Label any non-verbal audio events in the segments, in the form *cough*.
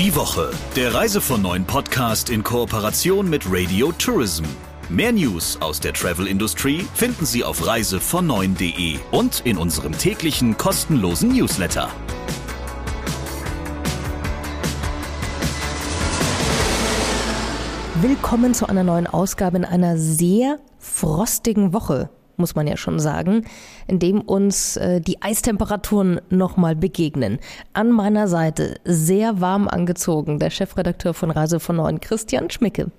Die Woche, der Reise von neuen Podcast in Kooperation mit Radio Tourism. Mehr News aus der Travel-Industrie finden Sie auf reisevon9.de und in unserem täglichen kostenlosen Newsletter. Willkommen zu einer neuen Ausgabe in einer sehr frostigen Woche muss man ja schon sagen, in dem uns äh, die Eistemperaturen nochmal begegnen. An meiner Seite, sehr warm angezogen, der Chefredakteur von Reise von Neuen, Christian Schmicke.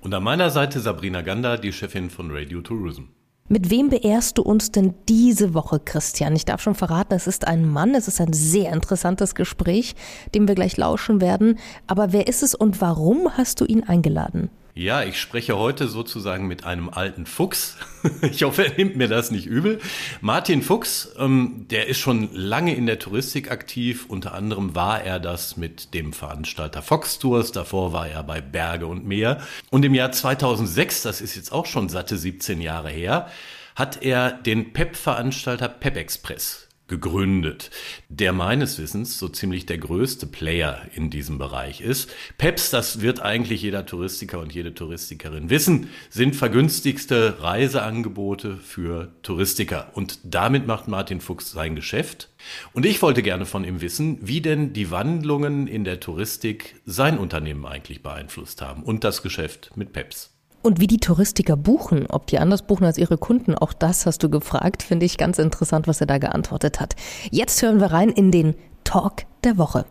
Und an meiner Seite Sabrina Gander, die Chefin von Radio Tourism. Mit wem beehrst du uns denn diese Woche, Christian? Ich darf schon verraten, es ist ein Mann, es ist ein sehr interessantes Gespräch, dem wir gleich lauschen werden. Aber wer ist es und warum hast du ihn eingeladen? Ja, ich spreche heute sozusagen mit einem alten Fuchs. *laughs* Ich hoffe, er nimmt mir das nicht übel. Martin Fuchs, ähm, der ist schon lange in der Touristik aktiv. Unter anderem war er das mit dem Veranstalter Fox Tours. Davor war er bei Berge und Meer. Und im Jahr 2006, das ist jetzt auch schon satte 17 Jahre her, hat er den PEP-Veranstalter PEP Express gegründet, der meines Wissens so ziemlich der größte Player in diesem Bereich ist. PEPS, das wird eigentlich jeder Touristiker und jede Touristikerin wissen, sind vergünstigste Reiseangebote für Touristiker. Und damit macht Martin Fuchs sein Geschäft. Und ich wollte gerne von ihm wissen, wie denn die Wandlungen in der Touristik sein Unternehmen eigentlich beeinflusst haben und das Geschäft mit PEPS. Und wie die Touristiker buchen, ob die anders buchen als ihre Kunden, auch das hast du gefragt, finde ich ganz interessant, was er da geantwortet hat. Jetzt hören wir rein in den Talk der Woche.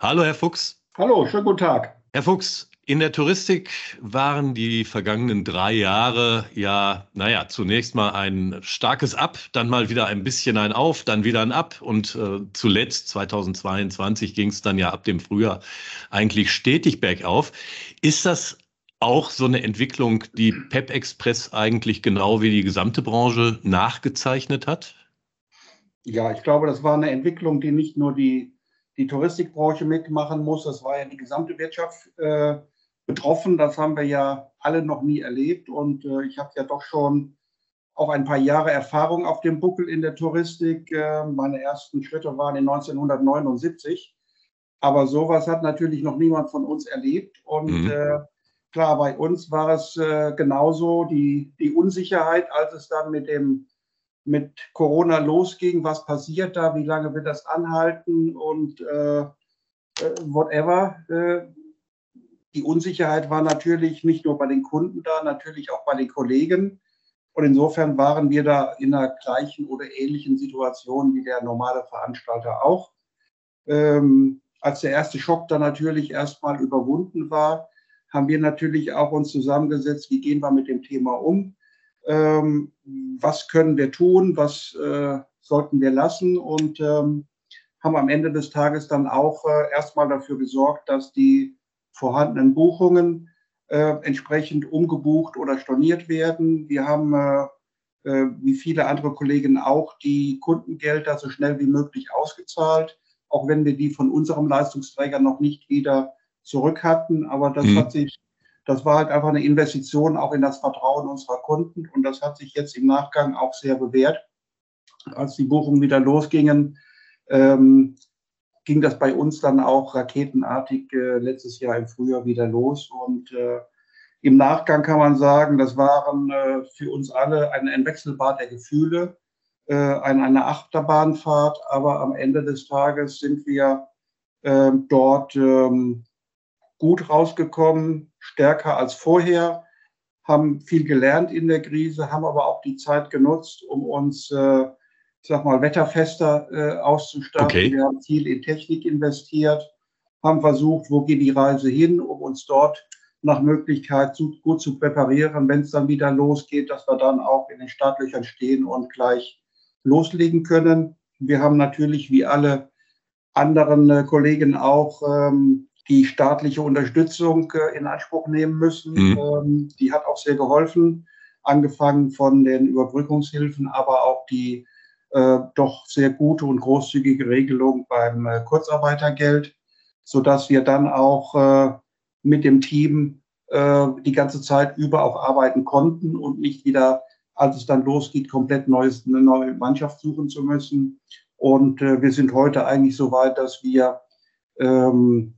Hallo, Herr Fuchs. Hallo, schönen guten Tag. Herr Fuchs, in der Touristik waren die vergangenen drei Jahre ja, naja, zunächst mal ein starkes Ab, dann mal wieder ein bisschen ein Auf, dann wieder ein Ab und äh, zuletzt 2022 ging es dann ja ab dem Frühjahr eigentlich stetig bergauf. Ist das auch so eine Entwicklung, die PEP Express eigentlich genau wie die gesamte Branche nachgezeichnet hat? Ja, ich glaube, das war eine Entwicklung, die nicht nur die, die Touristikbranche mitmachen muss, das war ja die gesamte Wirtschaft äh, betroffen. Das haben wir ja alle noch nie erlebt. Und äh, ich habe ja doch schon auch ein paar Jahre Erfahrung auf dem Buckel in der Touristik. Äh, meine ersten Schritte waren in 1979. Aber sowas hat natürlich noch niemand von uns erlebt. Und mhm. Klar, bei uns war es äh, genauso die, die Unsicherheit, als es dann mit dem mit Corona losging, was passiert da, wie lange wird das anhalten und äh, äh, whatever. Äh, die Unsicherheit war natürlich nicht nur bei den Kunden da, natürlich auch bei den Kollegen. Und insofern waren wir da in einer gleichen oder ähnlichen Situation wie der normale Veranstalter auch. Ähm, als der erste Schock dann natürlich erstmal überwunden war, haben wir natürlich auch uns zusammengesetzt, wie gehen wir mit dem Thema um, ähm, was können wir tun, was äh, sollten wir lassen? Und ähm, haben am Ende des Tages dann auch äh, erstmal dafür gesorgt, dass die vorhandenen Buchungen äh, entsprechend umgebucht oder storniert werden. Wir haben, äh, äh, wie viele andere Kollegen auch, die Kundengelder so schnell wie möglich ausgezahlt, auch wenn wir die von unserem Leistungsträger noch nicht wieder zurück hatten. Aber das mhm. hat sich, das war halt einfach eine Investition auch in das Vertrauen unserer Kunden und das hat sich jetzt im Nachgang auch sehr bewährt. Als die Buchungen wieder losgingen, ähm, ging das bei uns dann auch raketenartig äh, letztes Jahr im Frühjahr wieder los. Und äh, im Nachgang kann man sagen, das waren äh, für uns alle ein, ein Wechselbad der Gefühle, äh, eine, eine Achterbahnfahrt. Aber am Ende des Tages sind wir ähm, dort ähm, gut rausgekommen, stärker als vorher, haben viel gelernt in der Krise, haben aber auch die Zeit genutzt, um uns, äh, ich sag mal, wetterfester äh, auszustatten. Okay. Wir haben viel in Technik investiert, haben versucht, wo geht die Reise hin, um uns dort nach Möglichkeit gut zu präparieren, wenn es dann wieder losgeht, dass wir dann auch in den Startlöchern stehen und gleich loslegen können. Wir haben natürlich wie alle anderen äh, Kollegen auch ähm, die staatliche Unterstützung äh, in Anspruch nehmen müssen. Mhm. Ähm, die hat auch sehr geholfen, angefangen von den Überbrückungshilfen, aber auch die äh, doch sehr gute und großzügige Regelung beim äh, Kurzarbeitergeld, sodass wir dann auch mit dem Team die ganze Zeit über auch arbeiten konnten und nicht wieder, als es dann losgeht, komplett neues, eine neue Mannschaft suchen zu müssen. Und wir sind heute eigentlich so weit, dass wir ähm,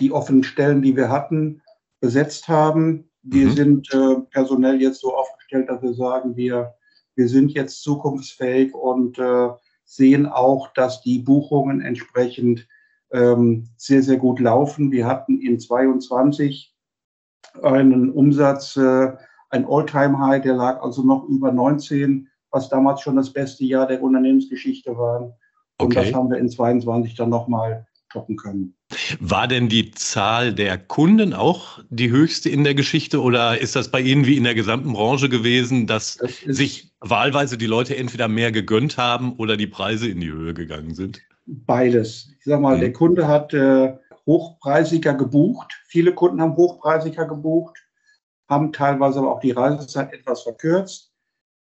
die offenen Stellen, die wir hatten, besetzt haben. Wir mhm. sind äh, personell jetzt so aufgestellt, dass wir sagen, wir, wir sind jetzt zukunftsfähig und äh, sehen auch, dass die Buchungen entsprechend ähm, sehr, sehr gut laufen. Wir hatten in 22 einen Umsatz, äh, ein All-Time-High, der lag also noch über 19, was damals schon das beste Jahr der Unternehmensgeschichte war. Und okay. das haben wir in 22 dann nochmal toppen können. War denn die Zahl der Kunden auch die höchste in der Geschichte oder ist das bei Ihnen wie in der gesamten Branche gewesen, dass das sich wahlweise die Leute entweder mehr gegönnt haben oder die Preise in die Höhe gegangen sind? Beides. Ich sag mal, mhm. der Kunde hat äh, hochpreisiger gebucht. Viele Kunden haben hochpreisiger gebucht, haben teilweise aber auch die Reisezeit etwas verkürzt,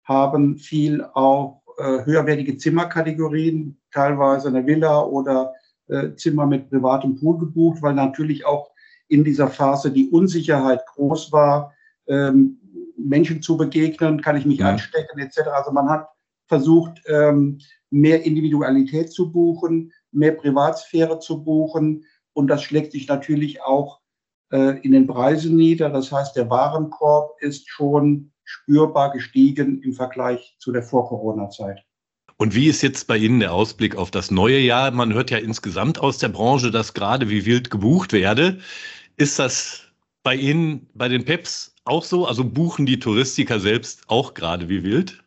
haben viel auch äh, höherwertige Zimmerkategorien, teilweise eine Villa oder äh, Zimmer mit privatem Pool gebucht, weil natürlich auch in dieser Phase die Unsicherheit groß war, ähm, Menschen zu begegnen, kann ich mich ja. anstecken etc. Also man hat versucht, ähm, mehr Individualität zu buchen, mehr Privatsphäre zu buchen und das schlägt sich natürlich auch äh, in den Preisen nieder. Das heißt, der Warenkorb ist schon spürbar gestiegen im Vergleich zu der Vor-Corona-Zeit. Und wie ist jetzt bei Ihnen der Ausblick auf das neue Jahr? Man hört ja insgesamt aus der Branche, dass gerade wie wild gebucht werde. Ist das bei Ihnen, bei den PEPs auch so? Also buchen die Touristiker selbst auch gerade wie wild?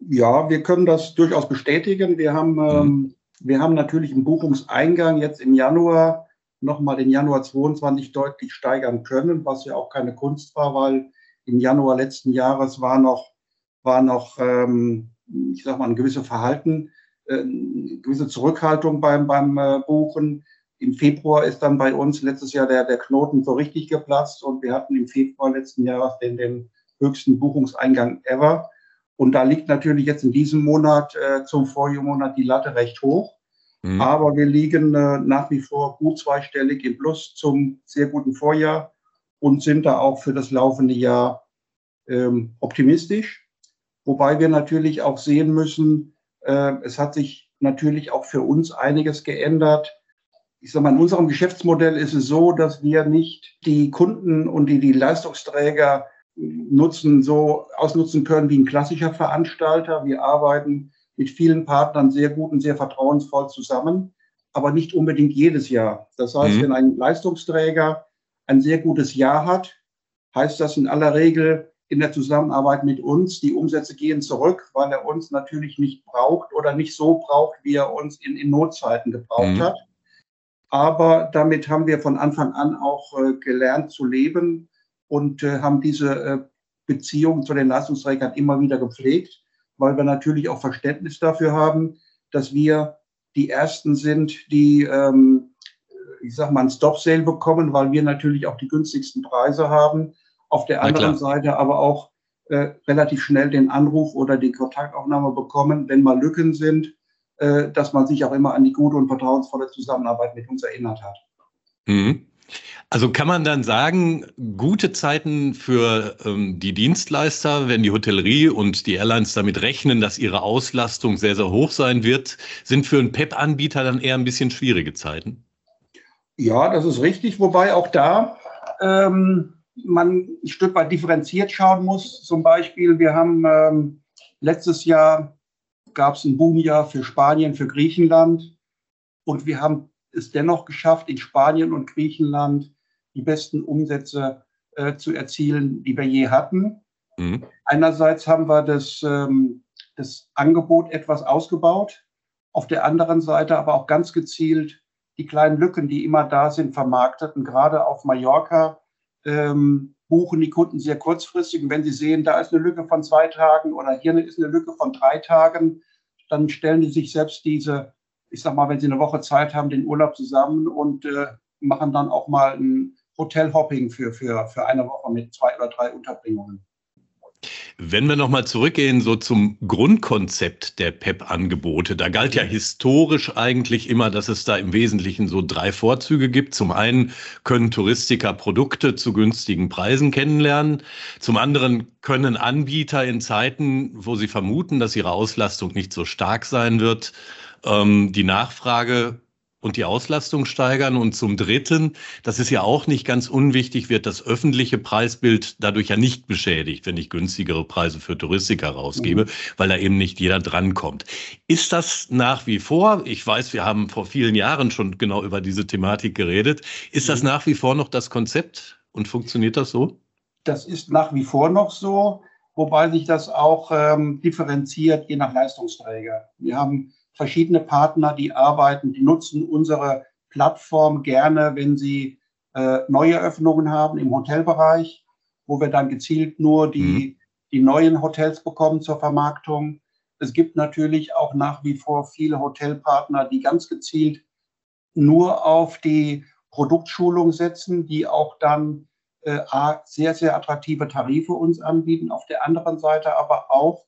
Ja, wir können das durchaus bestätigen. Wir haben, mhm. ähm, wir haben natürlich im Buchungseingang jetzt im Januar nochmal den Januar 22 deutlich steigern können, was ja auch keine Kunst war, weil im Januar letzten Jahres war noch, war noch ähm, ich sag mal, ein gewisses Verhalten, äh, eine gewisse Zurückhaltung beim, beim äh, Buchen. Im Februar ist dann bei uns letztes Jahr der, der Knoten so richtig geplatzt und wir hatten im Februar letzten Jahres den, den höchsten Buchungseingang ever. Und da liegt natürlich jetzt in diesem Monat äh, zum Vorjahrmonat die Latte recht hoch. Mhm. Aber wir liegen äh, nach wie vor gut zweistellig im Plus zum sehr guten Vorjahr und sind da auch für das laufende Jahr ähm, optimistisch. Wobei wir natürlich auch sehen müssen, äh, es hat sich natürlich auch für uns einiges geändert. Ich sage mal, in unserem Geschäftsmodell ist es so, dass wir nicht die Kunden und die, die Leistungsträger nutzen, so ausnutzen können wie ein klassischer Veranstalter. Wir arbeiten mit vielen Partnern sehr gut und sehr vertrauensvoll zusammen, aber nicht unbedingt jedes Jahr. Das heißt, mhm. wenn ein Leistungsträger ein sehr gutes Jahr hat, heißt das in aller Regel, in der Zusammenarbeit mit uns. Die Umsätze gehen zurück, weil er uns natürlich nicht braucht oder nicht so braucht, wie er uns in, in Notzeiten gebraucht mhm. hat. Aber damit haben wir von Anfang an auch äh, gelernt zu leben und äh, haben diese äh, Beziehung zu den Leistungsträgern immer wieder gepflegt, weil wir natürlich auch Verständnis dafür haben, dass wir die Ersten sind, die, ähm, ich sag mal, ein Stop-Sale bekommen, weil wir natürlich auch die günstigsten Preise haben auf der anderen Seite aber auch äh, relativ schnell den Anruf oder die Kontaktaufnahme bekommen, wenn mal Lücken sind, äh, dass man sich auch immer an die gute und vertrauensvolle Zusammenarbeit mit uns erinnert hat. Mhm. Also kann man dann sagen, gute Zeiten für ähm, die Dienstleister, wenn die Hotellerie und die Airlines damit rechnen, dass ihre Auslastung sehr, sehr hoch sein wird, sind für einen PEP-Anbieter dann eher ein bisschen schwierige Zeiten? Ja, das ist richtig, wobei auch da ähm, man ein Stück weit differenziert schauen muss. Zum Beispiel, wir haben ähm, letztes Jahr gab es ein Boomjahr für Spanien, für Griechenland und wir haben es dennoch geschafft, in Spanien und Griechenland die besten Umsätze äh, zu erzielen, die wir je hatten. Mhm. Einerseits haben wir das, ähm, das Angebot etwas ausgebaut, auf der anderen Seite aber auch ganz gezielt die kleinen Lücken, die immer da sind, vermarktet. Und gerade auf Mallorca ähm, buchen die Kunden sehr kurzfristig. Und wenn sie sehen, da ist eine Lücke von zwei Tagen oder hier ist eine Lücke von drei Tagen, dann stellen die sich selbst diese, ich sag mal, wenn sie eine Woche Zeit haben, den Urlaub zusammen und äh, machen dann auch mal ein Hotelhopping für, für, für eine Woche mit zwei oder drei Unterbringungen. Wenn wir nochmal zurückgehen, so zum Grundkonzept der PEP-Angebote, da galt ja historisch eigentlich immer, dass es da im Wesentlichen so drei Vorzüge gibt. Zum einen können Touristiker Produkte zu günstigen Preisen kennenlernen. Zum anderen können Anbieter in Zeiten, wo sie vermuten, dass ihre Auslastung nicht so stark sein wird, ähm, die Nachfrage und die Auslastung steigern. Und zum Dritten, das ist ja auch nicht ganz unwichtig, wird das öffentliche Preisbild dadurch ja nicht beschädigt, wenn ich günstigere Preise für Touristik herausgebe, mhm. weil da eben nicht jeder drankommt. Ist das nach wie vor, ich weiß, wir haben vor vielen Jahren schon genau über diese Thematik geredet, ist das mhm. nach wie vor noch das Konzept und funktioniert das so? Das ist nach wie vor noch so, wobei sich das auch ähm, differenziert je nach Leistungsträger. Wir haben verschiedene Partner, die arbeiten, die nutzen unsere Plattform gerne, wenn sie äh, neue Öffnungen haben im Hotelbereich, wo wir dann gezielt nur die, mhm. die neuen Hotels bekommen zur Vermarktung. Es gibt natürlich auch nach wie vor viele Hotelpartner, die ganz gezielt nur auf die Produktschulung setzen, die auch dann äh, sehr, sehr attraktive Tarife uns anbieten. Auf der anderen Seite aber auch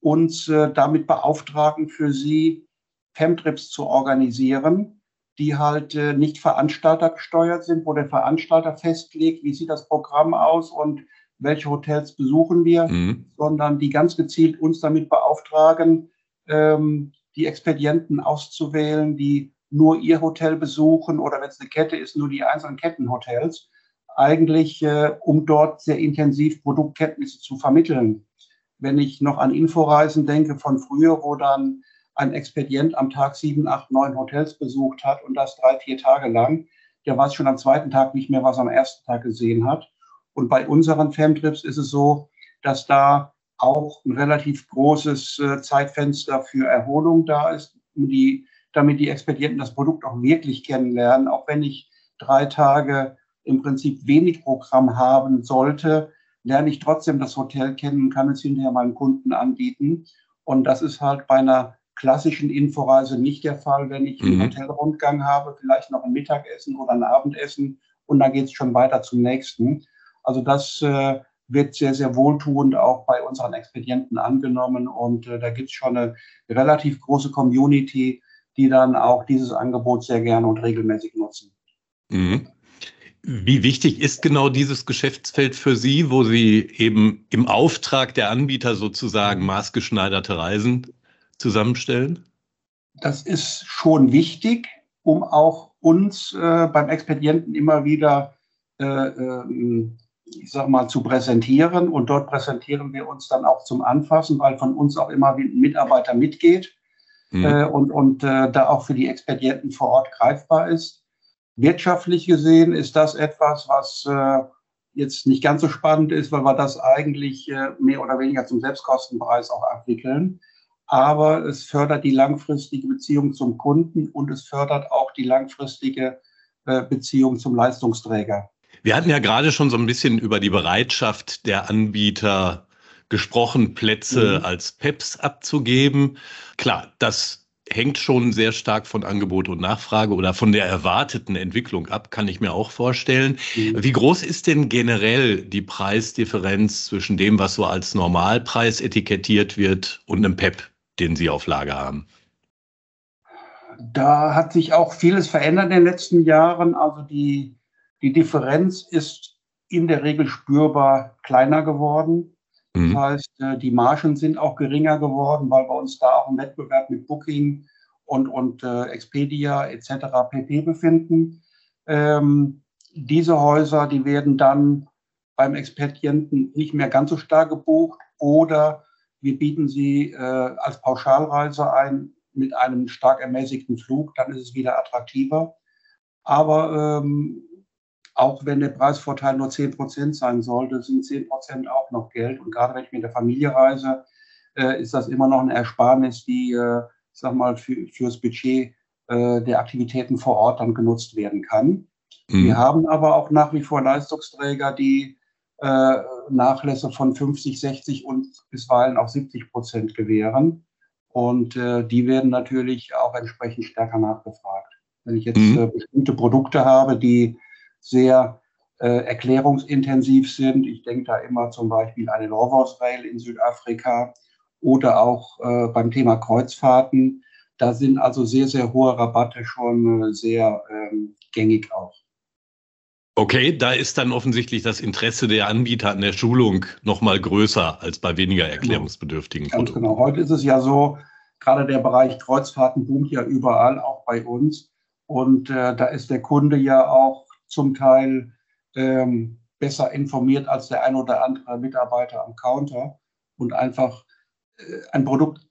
uns äh, damit beauftragen, für sie Femtrips zu organisieren, die halt äh, nicht veranstaltergesteuert sind, wo der Veranstalter festlegt, wie sieht das Programm aus und welche Hotels besuchen wir, mhm. sondern die ganz gezielt uns damit beauftragen, ähm, die Expedienten auszuwählen, die nur ihr Hotel besuchen oder wenn es eine Kette ist, nur die einzelnen Kettenhotels, eigentlich äh, um dort sehr intensiv Produktkenntnisse zu vermitteln wenn ich noch an Inforeisen denke von früher, wo dann ein Expedient am Tag sieben, acht, neun Hotels besucht hat und das drei, vier Tage lang, der weiß schon am zweiten Tag nicht mehr, was er am ersten Tag gesehen hat. Und bei unseren Femtrips ist es so, dass da auch ein relativ großes äh, Zeitfenster für Erholung da ist, die, damit die Expedienten das Produkt auch wirklich kennenlernen. Auch wenn ich drei Tage im Prinzip wenig Programm haben sollte, lerne ich trotzdem das Hotel kennen kann es hinterher meinen Kunden anbieten. Und das ist halt bei einer klassischen Inforeise nicht der Fall, wenn ich einen mhm. Hotelrundgang habe, vielleicht noch ein Mittagessen oder ein Abendessen und dann geht es schon weiter zum nächsten. Also das äh, wird sehr, sehr wohltuend auch bei unseren Expedienten angenommen und äh, da gibt es schon eine relativ große Community, die dann auch dieses Angebot sehr gerne und regelmäßig nutzen. Mhm. Wie wichtig ist genau dieses Geschäftsfeld für Sie, wo Sie eben im Auftrag der Anbieter sozusagen maßgeschneiderte Reisen zusammenstellen? Das ist schon wichtig, um auch uns äh, beim Expedienten immer wieder, äh, äh, ich sag mal, zu präsentieren. Und dort präsentieren wir uns dann auch zum Anfassen, weil von uns auch immer ein Mitarbeiter mitgeht mhm. Äh, und, und äh, da auch für die Expedienten vor Ort greifbar ist. Wirtschaftlich gesehen ist das etwas, was äh, jetzt nicht ganz so spannend ist, weil wir das eigentlich äh, mehr oder weniger zum Selbstkostenpreis auch abwickeln. Aber es fördert die langfristige Beziehung zum Kunden und es fördert auch die langfristige äh, Beziehung zum Leistungsträger. Wir hatten ja gerade schon so ein bisschen über die Bereitschaft der Anbieter gesprochen, Plätze mhm. als PEPs abzugeben. Klar, das hängt schon sehr stark von Angebot und Nachfrage oder von der erwarteten Entwicklung ab, kann ich mir auch vorstellen. Mhm. Wie groß ist denn generell die Preisdifferenz zwischen dem, was so als Normalpreis etikettiert wird und einem PEP, den Sie auf Lager haben? Da hat sich auch vieles verändert in den letzten Jahren. Also die, die Differenz ist in der Regel spürbar kleiner geworden. Mhm. Das heißt, äh, die Margen sind auch geringer geworden, weil wir uns da auch im Wettbewerb mit Booking und, und äh, Expedia etc. pp. befinden. Ähm, diese Häuser, die werden dann beim Expedienten nicht mehr ganz so stark gebucht oder wir bieten sie äh, als Pauschalreise ein mit einem stark ermäßigten Flug, dann ist es wieder attraktiver. Aber ähm, auch wenn der Preisvorteil nur 10 Prozent sein sollte, sind 10 Prozent auch noch Geld. Und gerade wenn ich mit der Familie reise, äh, ist das immer noch eine Ersparnis, die, äh, sag mal, für, fürs Budget äh, der Aktivitäten vor Ort dann genutzt werden kann. Mhm. Wir haben aber auch nach wie vor Leistungsträger, die äh, Nachlässe von 50, 60 und bisweilen auch 70 Prozent gewähren. Und äh, die werden natürlich auch entsprechend stärker nachgefragt. Wenn ich jetzt mhm. Äh, bestimmte Produkte habe, die sehr äh, erklärungsintensiv sind. Ich denke da immer zum Beispiel an den Rovos Rail in Südafrika oder auch äh, beim Thema Kreuzfahrten. Da sind also sehr, sehr hohe Rabatte schon äh, sehr ähm, gängig auch. Okay, da ist dann offensichtlich das Interesse der Anbieter an der Schulung noch mal größer als bei weniger genau. erklärungsbedürftigen Ganz Produkten. Genau. Heute ist es ja so, gerade der Bereich Kreuzfahrten boomt ja überall, auch bei uns. Und äh, da ist der Kunde ja auch zum Teil ähm, besser informiert als der ein oder andere Mitarbeiter am Counter. Und einfach äh, ein Produkt,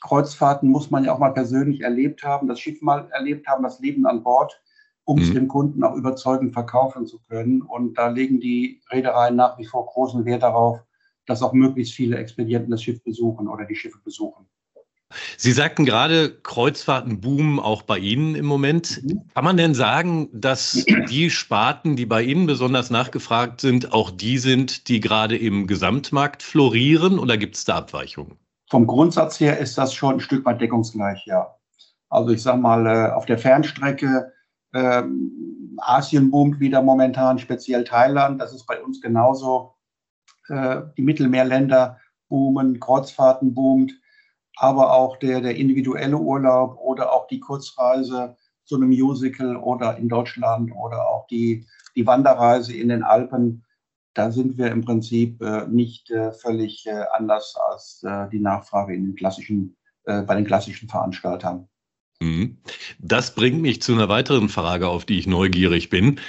Kreuzfahrten muss man ja auch mal persönlich erlebt haben, das Schiff mal erlebt haben, das Leben an Bord, um mhm. es dem Kunden auch überzeugend verkaufen zu können. Und da legen die Reedereien nach wie vor großen Wert darauf, dass auch möglichst viele Expedienten das Schiff besuchen oder die Schiffe besuchen. Sie sagten gerade, Kreuzfahrten boomen auch bei Ihnen im Moment. Mhm. Kann man denn sagen, dass die Sparten, die bei Ihnen besonders nachgefragt sind, auch die sind, die gerade im Gesamtmarkt florieren oder gibt es da Abweichungen? Vom Grundsatz her ist das schon ein Stück weit deckungsgleich, ja. Also ich sage mal, äh, auf der Fernstrecke, äh, Asien boomt wieder momentan, speziell Thailand, das ist bei uns genauso. Äh, die Mittelmeerländer boomen, Kreuzfahrten boomt aber auch der, der individuelle Urlaub oder auch die Kurzreise zu einem Musical oder in Deutschland oder auch die, die Wanderreise in den Alpen, da sind wir im Prinzip äh, nicht äh, völlig äh, anders als äh, die Nachfrage in den klassischen, äh, bei den klassischen Veranstaltern. Mhm. Das bringt mich zu einer weiteren Frage, auf die ich neugierig bin.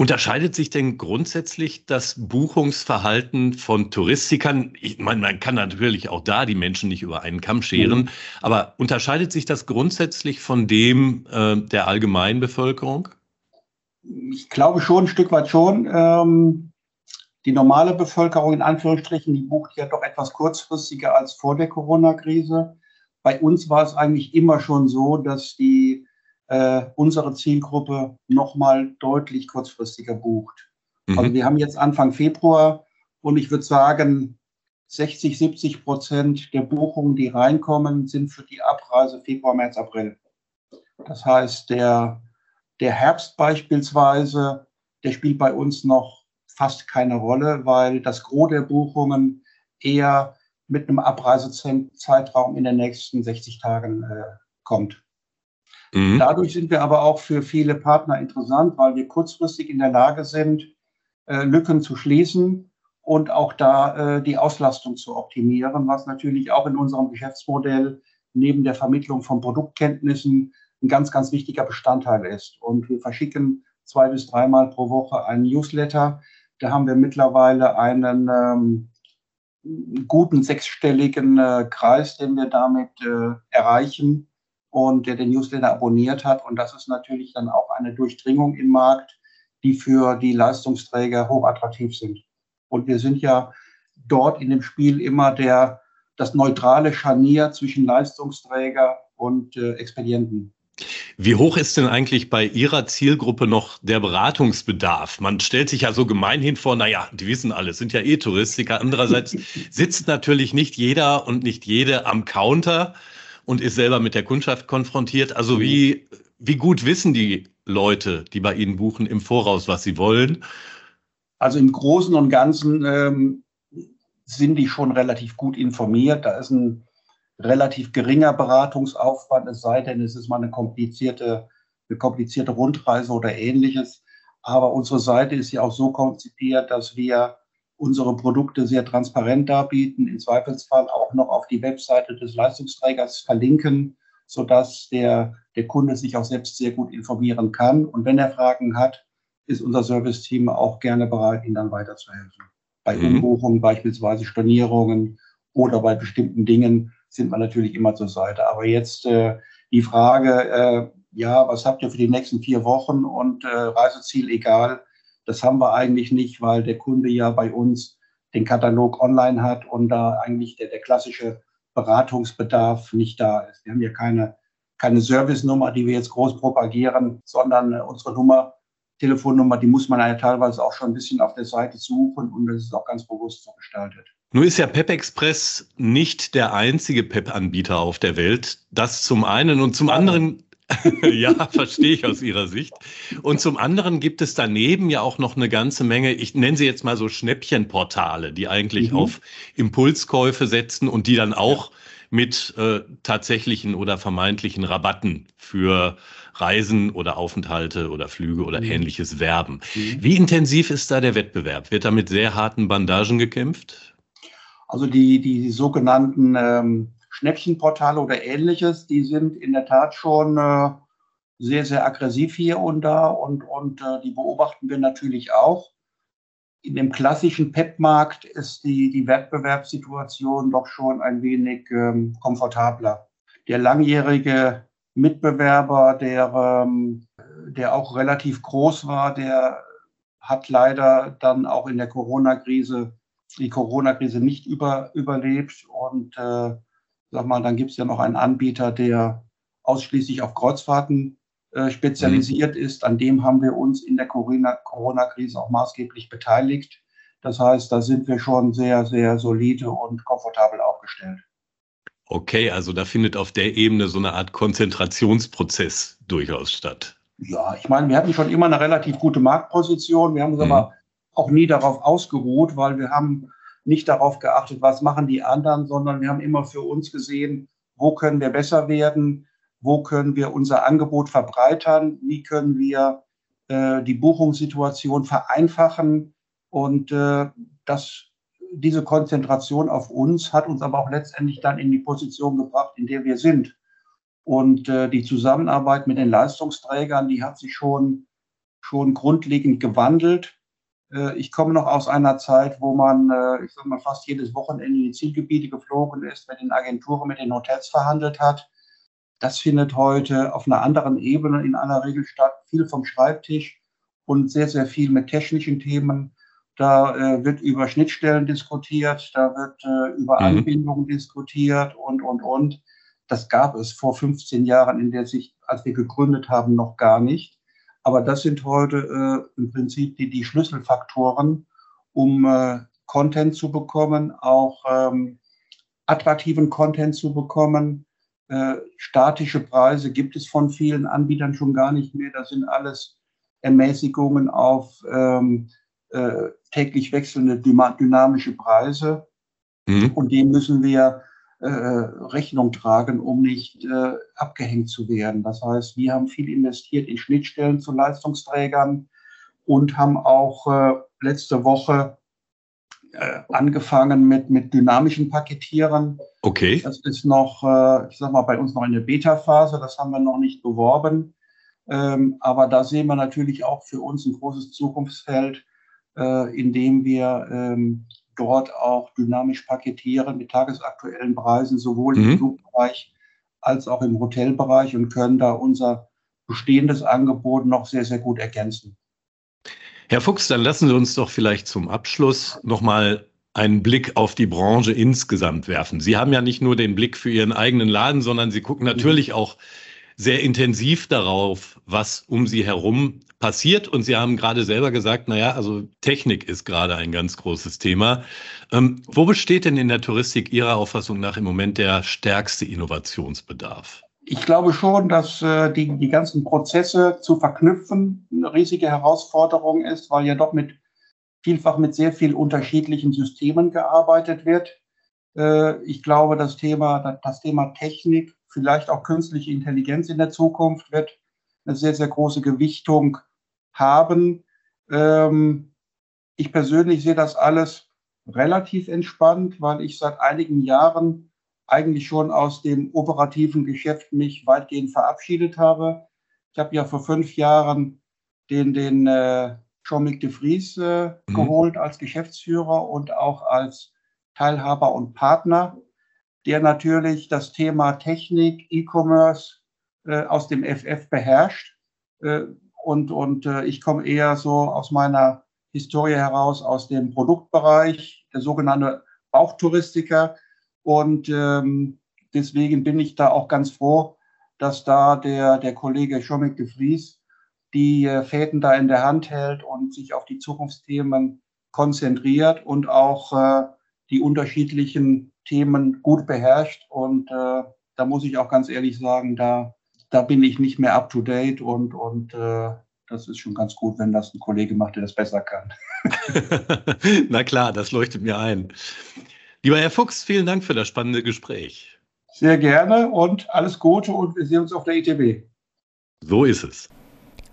Unterscheidet sich denn grundsätzlich das Buchungsverhalten von Touristikern? Ich meine, man kann natürlich auch da die Menschen nicht über einen Kamm scheren, mhm. aber unterscheidet sich das grundsätzlich von dem äh, der allgemeinen Bevölkerung? Ich glaube schon, ein Stück weit schon. Ähm, die normale Bevölkerung in Anführungsstrichen, die bucht ja doch etwas kurzfristiger als vor der Corona-Krise. Bei uns war es eigentlich immer schon so, dass die äh, unsere Zielgruppe nochmal deutlich kurzfristiger bucht. Mhm. Also wir haben jetzt Anfang Februar und ich würde sagen, 60, 70 Prozent der Buchungen, die reinkommen, sind für die Abreise Februar, März, April. Das heißt, der, der Herbst beispielsweise, der spielt bei uns noch fast keine Rolle, weil das Gros der Buchungen eher mit einem Abreisezeitraum in den nächsten 60 Tagen äh, kommt. Mhm. Dadurch sind wir aber auch für viele Partner interessant, weil wir kurzfristig in der Lage sind, äh, Lücken zu schließen und auch da äh, die Auslastung zu optimieren, was natürlich auch in unserem Geschäftsmodell neben der Vermittlung von Produktkenntnissen ein ganz, ganz wichtiger Bestandteil ist. Und wir verschicken zwei bis dreimal pro Woche einen Newsletter. Da haben wir mittlerweile einen ähm, guten sechsstelligen äh, Kreis, den wir damit äh, erreichen und der den Newsletter abonniert hat. Und das ist natürlich dann auch eine Durchdringung im Markt, die für die Leistungsträger hochattraktiv sind. Und wir sind ja dort in dem Spiel immer der, das neutrale Scharnier zwischen Leistungsträger und äh, Expedienten. Wie hoch ist denn eigentlich bei Ihrer Zielgruppe noch der Beratungsbedarf? Man stellt sich ja so gemeinhin vor, naja, die wissen alles, sind ja eh Touristiker. Andererseits *laughs* sitzt natürlich nicht jeder und nicht jede am Counter und ist selber mit der Kundschaft konfrontiert. Also mhm. wie, wie gut wissen die Leute, die bei Ihnen buchen, im Voraus, was sie wollen? Also im Großen und Ganzen ähm, sind die schon relativ gut informiert. Da ist ein relativ geringer Beratungsaufwand, es sei denn, es ist mal eine komplizierte, eine komplizierte Rundreise oder ähnliches. Aber unsere Seite ist ja auch so konzipiert, dass wir unsere Produkte sehr transparent darbieten, im Zweifelsfall auch noch auf die Webseite des Leistungsträgers verlinken, sodass der, der Kunde sich auch selbst sehr gut informieren kann. Und wenn er Fragen hat, ist unser Serviceteam auch gerne bereit, Ihnen dann weiterzuhelfen. Bei mhm. Umbuchungen, beispielsweise Stornierungen oder bei bestimmten Dingen sind wir natürlich immer zur Seite. Aber jetzt äh, die Frage, äh, ja, was habt ihr für die nächsten vier Wochen und äh, Reiseziel egal, das haben wir eigentlich nicht, weil der Kunde ja bei uns den Katalog online hat und da eigentlich der, der klassische Beratungsbedarf nicht da ist. Wir haben ja keine, keine Service-Nummer, die wir jetzt groß propagieren, sondern unsere Nummer, Telefonnummer, die muss man ja teilweise auch schon ein bisschen auf der Seite suchen und das ist auch ganz bewusst so gestaltet. Nur ist ja Pep Express nicht der einzige Pep-Anbieter auf der Welt. Das zum einen und zum anderen *laughs* ja, verstehe ich aus Ihrer Sicht. Und zum anderen gibt es daneben ja auch noch eine ganze Menge, ich nenne sie jetzt mal so Schnäppchenportale, die eigentlich mhm. auf Impulskäufe setzen und die dann auch mit äh, tatsächlichen oder vermeintlichen Rabatten für Reisen oder Aufenthalte oder Flüge oder mhm. ähnliches werben. Mhm. Wie intensiv ist da der Wettbewerb? Wird da mit sehr harten Bandagen gekämpft? Also die, die sogenannten ähm Schnäppchenportale oder ähnliches, die sind in der Tat schon äh, sehr, sehr aggressiv hier und da und, und äh, die beobachten wir natürlich auch. In dem klassischen PEP-Markt ist die, die Wettbewerbssituation doch schon ein wenig ähm, komfortabler. Der langjährige Mitbewerber, der, ähm, der auch relativ groß war, der hat leider dann auch in der Corona-Krise die Corona-Krise nicht über, überlebt. Und äh, sag mal, dann gibt es ja noch einen Anbieter, der ausschließlich auf Kreuzfahrten äh, spezialisiert mhm. ist. An dem haben wir uns in der Corona-Krise auch maßgeblich beteiligt. Das heißt, da sind wir schon sehr, sehr solide und komfortabel aufgestellt. Okay, also da findet auf der Ebene so eine Art Konzentrationsprozess durchaus statt. Ja, ich meine, wir hatten schon immer eine relativ gute Marktposition. Wir haben uns mhm. aber auch nie darauf ausgeruht, weil wir haben nicht darauf geachtet, was machen die anderen, sondern wir haben immer für uns gesehen, wo können wir besser werden, wo können wir unser Angebot verbreitern, wie können wir äh, die Buchungssituation vereinfachen. Und äh, das, diese Konzentration auf uns hat uns aber auch letztendlich dann in die Position gebracht, in der wir sind. Und äh, die Zusammenarbeit mit den Leistungsträgern, die hat sich schon, schon grundlegend gewandelt. Äh, ich komme noch aus einer Zeit, wo man, äh, ich sag mal, fast jedes Wochenende in die Zielgebiete geflogen ist, mit den Agenturen, mit den Hotels verhandelt hat. Das findet heute auf einer anderen Ebene in aller Regel statt, viel vom Schreibtisch und sehr, sehr viel mit technischen Themen. Da äh, wird über Schnittstellen diskutiert, da wird äh, über mhm. Anbindungen diskutiert und, und, und. Das gab es vor 15 Jahren in der Sicht, als wir gegründet haben, noch gar nicht. Aber das sind heute äh, im Prinzip die, die Schlüsselfaktoren, um äh, Content zu bekommen, auch ähm, attraktiven Content zu bekommen. Äh, statische Preise gibt es von vielen Anbietern schon gar nicht mehr. Das sind alles Ermäßigungen auf ähm, äh, täglich wechselnde dynamische Preise. Mhm. Und dem müssen wir Rechnung tragen, um nicht äh, abgehängt zu werden. Das heißt, wir haben viel investiert in Schnittstellen zu Leistungsträgern und haben auch äh, letzte Woche äh, angefangen mit, mit dynamischen Paketieren. Okay. Das ist noch, äh, ich sag mal, bei uns noch in der Beta-Phase. Das haben wir noch nicht beworben. Ähm, aber da sehen wir natürlich auch für uns ein großes Zukunftsfeld, äh, in dem wir ähm, dort auch dynamisch paketieren mit tagesaktuellen Preisen, sowohl mhm. im Flugbereich als auch im Hotelbereich und können da unser bestehendes Angebot noch sehr, sehr gut ergänzen. Herr Fuchs, dann lassen Sie uns doch vielleicht zum Abschluss nochmal einen Blick auf die Branche insgesamt werfen. Sie haben ja nicht nur den Blick für Ihren eigenen Laden, sondern Sie gucken natürlich auch sehr intensiv darauf, was um sie herum passiert. Und Sie haben gerade selber gesagt, naja, also Technik ist gerade ein ganz großes Thema. Ähm, wo besteht denn in der Touristik Ihrer Auffassung nach im Moment der stärkste Innovationsbedarf? Ich glaube schon, dass äh, die, die ganzen Prozesse zu verknüpfen eine riesige Herausforderung ist, weil ja doch mit vielfach mit sehr vielen unterschiedlichen Systemen gearbeitet wird. Äh, ich glaube, das Thema, das Thema Technik vielleicht auch künstliche Intelligenz in der Zukunft wird eine sehr, sehr große Gewichtung haben. Ähm, ich persönlich sehe das alles relativ entspannt, weil ich seit einigen Jahren eigentlich schon aus dem operativen Geschäft mich weitgehend verabschiedet habe. Ich habe ja vor fünf Jahren den, den äh, Jean-Luc de Vries äh, mhm. geholt als Geschäftsführer und auch als Teilhaber und Partner der natürlich das Thema Technik, E-Commerce äh, aus dem FF beherrscht. Äh, und und äh, ich komme eher so aus meiner Historie heraus aus dem Produktbereich, der sogenannte Bauchtouristiker. Und ähm, deswegen bin ich da auch ganz froh, dass da der, der Kollege Schomik de Vries die äh, Fäden da in der Hand hält und sich auf die Zukunftsthemen konzentriert und auch äh, die unterschiedlichen Themen gut beherrscht. Und äh, da muss ich auch ganz ehrlich sagen, da, da bin ich nicht mehr up to date und, und äh, das ist schon ganz gut, wenn das ein Kollege macht, der das besser kann. *laughs* Na klar, das leuchtet mir ein. Lieber Herr Fuchs, vielen Dank für das spannende Gespräch. Sehr gerne und alles Gute und wir sehen uns auf der ITB. So ist es.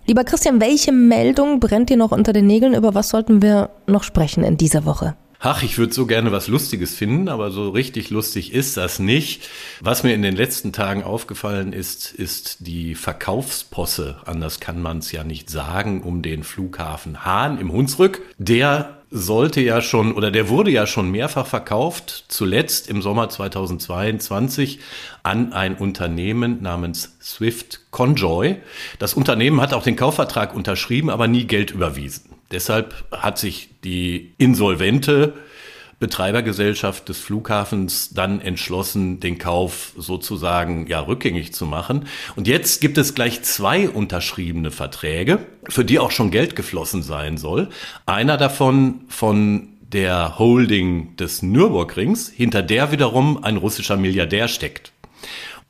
Lieber Christian, welche Meldung brennt dir noch unter den Nägeln? Über was sollten wir noch sprechen in dieser Woche? Ach, ich würde so gerne was Lustiges finden, aber so richtig lustig ist das nicht. Was mir in den letzten Tagen aufgefallen ist, ist die Verkaufsposse, anders kann man es ja nicht sagen, um den Flughafen Hahn im Hunsrück. Der sollte ja schon oder der wurde ja schon mehrfach verkauft, zuletzt im Sommer 2022 an ein Unternehmen namens Swift Conjoy. Das Unternehmen hat auch den Kaufvertrag unterschrieben, aber nie Geld überwiesen. Deshalb hat sich die insolvente Betreibergesellschaft des Flughafens dann entschlossen, den Kauf sozusagen ja rückgängig zu machen. Und jetzt gibt es gleich zwei unterschriebene Verträge, für die auch schon Geld geflossen sein soll. Einer davon von der Holding des Nürburgrings, hinter der wiederum ein russischer Milliardär steckt.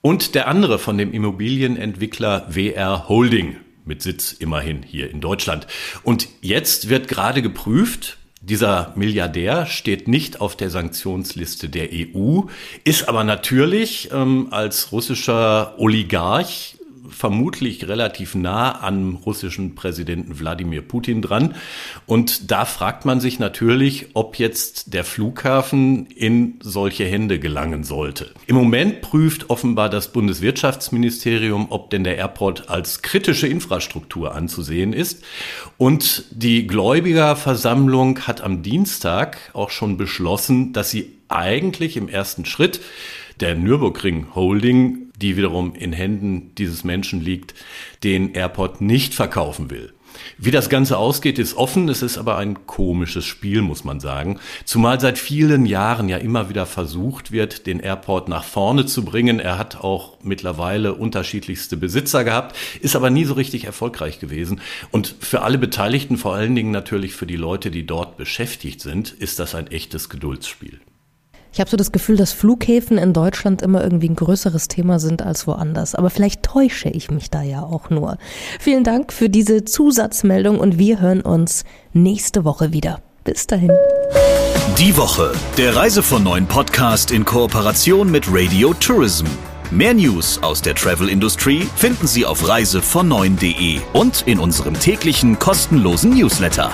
Und der andere von dem Immobilienentwickler WR Holding mit Sitz immerhin hier in Deutschland. Und jetzt wird gerade geprüft, dieser Milliardär steht nicht auf der Sanktionsliste der EU, ist aber natürlich ähm, als russischer Oligarch vermutlich relativ nah am russischen Präsidenten Wladimir Putin dran. Und da fragt man sich natürlich, ob jetzt der Flughafen in solche Hände gelangen sollte. Im Moment prüft offenbar das Bundeswirtschaftsministerium, ob denn der Airport als kritische Infrastruktur anzusehen ist. Und die Gläubigerversammlung hat am Dienstag auch schon beschlossen, dass sie eigentlich im ersten Schritt der Nürburgring Holding, die wiederum in Händen dieses Menschen liegt, den Airport nicht verkaufen will. Wie das Ganze ausgeht, ist offen. Es ist aber ein komisches Spiel, muss man sagen. Zumal seit vielen Jahren ja immer wieder versucht wird, den Airport nach vorne zu bringen. Er hat auch mittlerweile unterschiedlichste Besitzer gehabt, ist aber nie so richtig erfolgreich gewesen. Und für alle Beteiligten, vor allen Dingen natürlich für die Leute, die dort beschäftigt sind, ist das ein echtes Geduldsspiel. Ich habe so das Gefühl, dass Flughäfen in Deutschland immer irgendwie ein größeres Thema sind als woanders. Aber vielleicht täusche ich mich da ja auch nur. Vielen Dank für diese Zusatzmeldung und wir hören uns nächste Woche wieder. Bis dahin. Die Woche, der Reise von neuen Podcast in Kooperation mit Radio Tourism. Mehr News aus der Travel Industry finden Sie auf reisevon9.de und in unserem täglichen kostenlosen Newsletter.